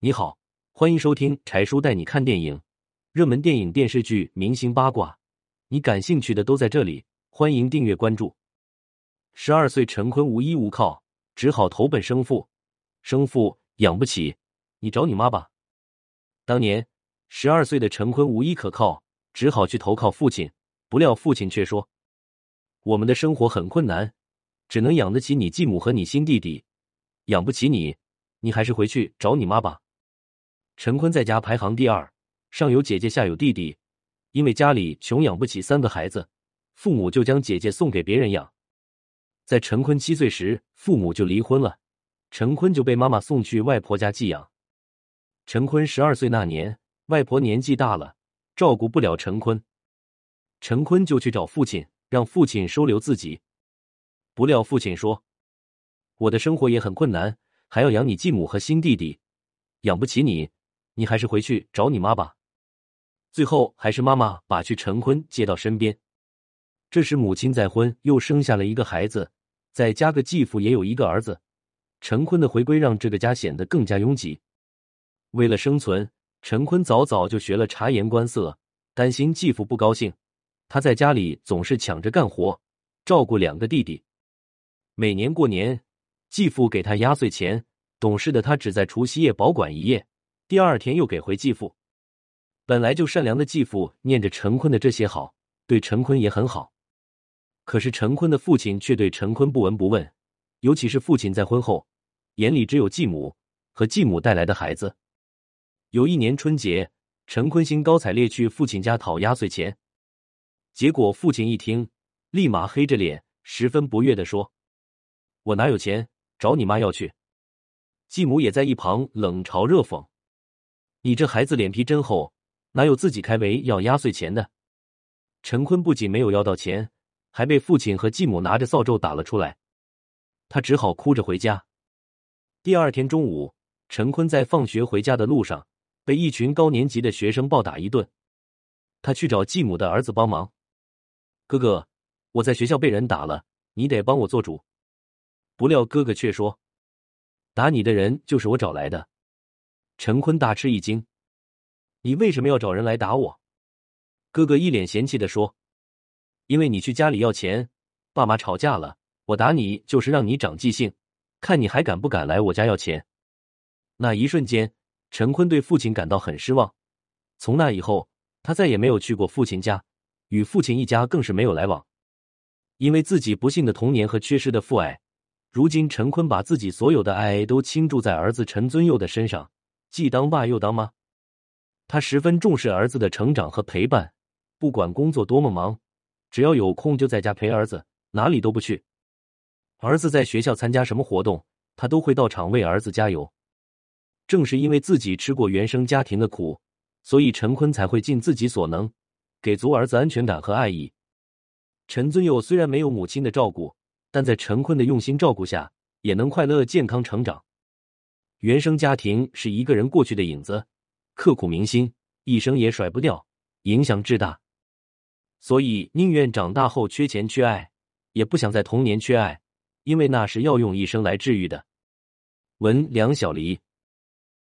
你好，欢迎收听柴叔带你看电影，热门电影、电视剧、明星八卦，你感兴趣的都在这里。欢迎订阅关注。十二岁陈坤无依无靠，只好投奔生父。生父养不起，你找你妈吧。当年十二岁的陈坤无依可靠，只好去投靠父亲。不料父亲却说：“我们的生活很困难，只能养得起你继母和你新弟弟，养不起你，你还是回去找你妈吧。”陈坤在家排行第二，上有姐姐，下有弟弟。因为家里穷，养不起三个孩子，父母就将姐姐送给别人养。在陈坤七岁时，父母就离婚了，陈坤就被妈妈送去外婆家寄养。陈坤十二岁那年，外婆年纪大了，照顾不了陈坤，陈坤就去找父亲，让父亲收留自己。不料父亲说：“我的生活也很困难，还要养你继母和新弟弟，养不起你。”你还是回去找你妈吧。最后还是妈妈把去陈坤接到身边。这时母亲再婚，又生下了一个孩子，再加个继父，也有一个儿子。陈坤的回归让这个家显得更加拥挤。为了生存，陈坤早早就学了察言观色，担心继父不高兴，他在家里总是抢着干活，照顾两个弟弟。每年过年，继父给他压岁钱，懂事的他只在除夕夜保管一夜。第二天又给回继父，本来就善良的继父念着陈坤的这些好，对陈坤也很好。可是陈坤的父亲却对陈坤不闻不问，尤其是父亲在婚后，眼里只有继母和继母带来的孩子。有一年春节，陈坤兴高采烈去父亲家讨压岁钱，结果父亲一听，立马黑着脸，十分不悦的说：“我哪有钱找你妈要去？”继母也在一旁冷嘲热讽。你这孩子脸皮真厚，哪有自己开围要压岁钱的？陈坤不仅没有要到钱，还被父亲和继母拿着扫帚打了出来，他只好哭着回家。第二天中午，陈坤在放学回家的路上被一群高年级的学生暴打一顿，他去找继母的儿子帮忙：“哥哥，我在学校被人打了，你得帮我做主。”不料哥哥却说：“打你的人就是我找来的。”陈坤大吃一惊：“你为什么要找人来打我？”哥哥一脸嫌弃的说：“因为你去家里要钱，爸妈吵架了，我打你就是让你长记性，看你还敢不敢来我家要钱。”那一瞬间，陈坤对父亲感到很失望。从那以后，他再也没有去过父亲家，与父亲一家更是没有来往。因为自己不幸的童年和缺失的父爱，如今陈坤把自己所有的爱都倾注在儿子陈尊佑的身上。既当爸又当妈，他十分重视儿子的成长和陪伴，不管工作多么忙，只要有空就在家陪儿子，哪里都不去。儿子在学校参加什么活动，他都会到场为儿子加油。正是因为自己吃过原生家庭的苦，所以陈坤才会尽自己所能，给足儿子安全感和爱意。陈尊佑虽然没有母亲的照顾，但在陈坤的用心照顾下，也能快乐健康成长。原生家庭是一个人过去的影子，刻骨铭心，一生也甩不掉，影响至大。所以宁愿长大后缺钱缺爱，也不想在童年缺爱，因为那是要用一生来治愈的。文梁小黎。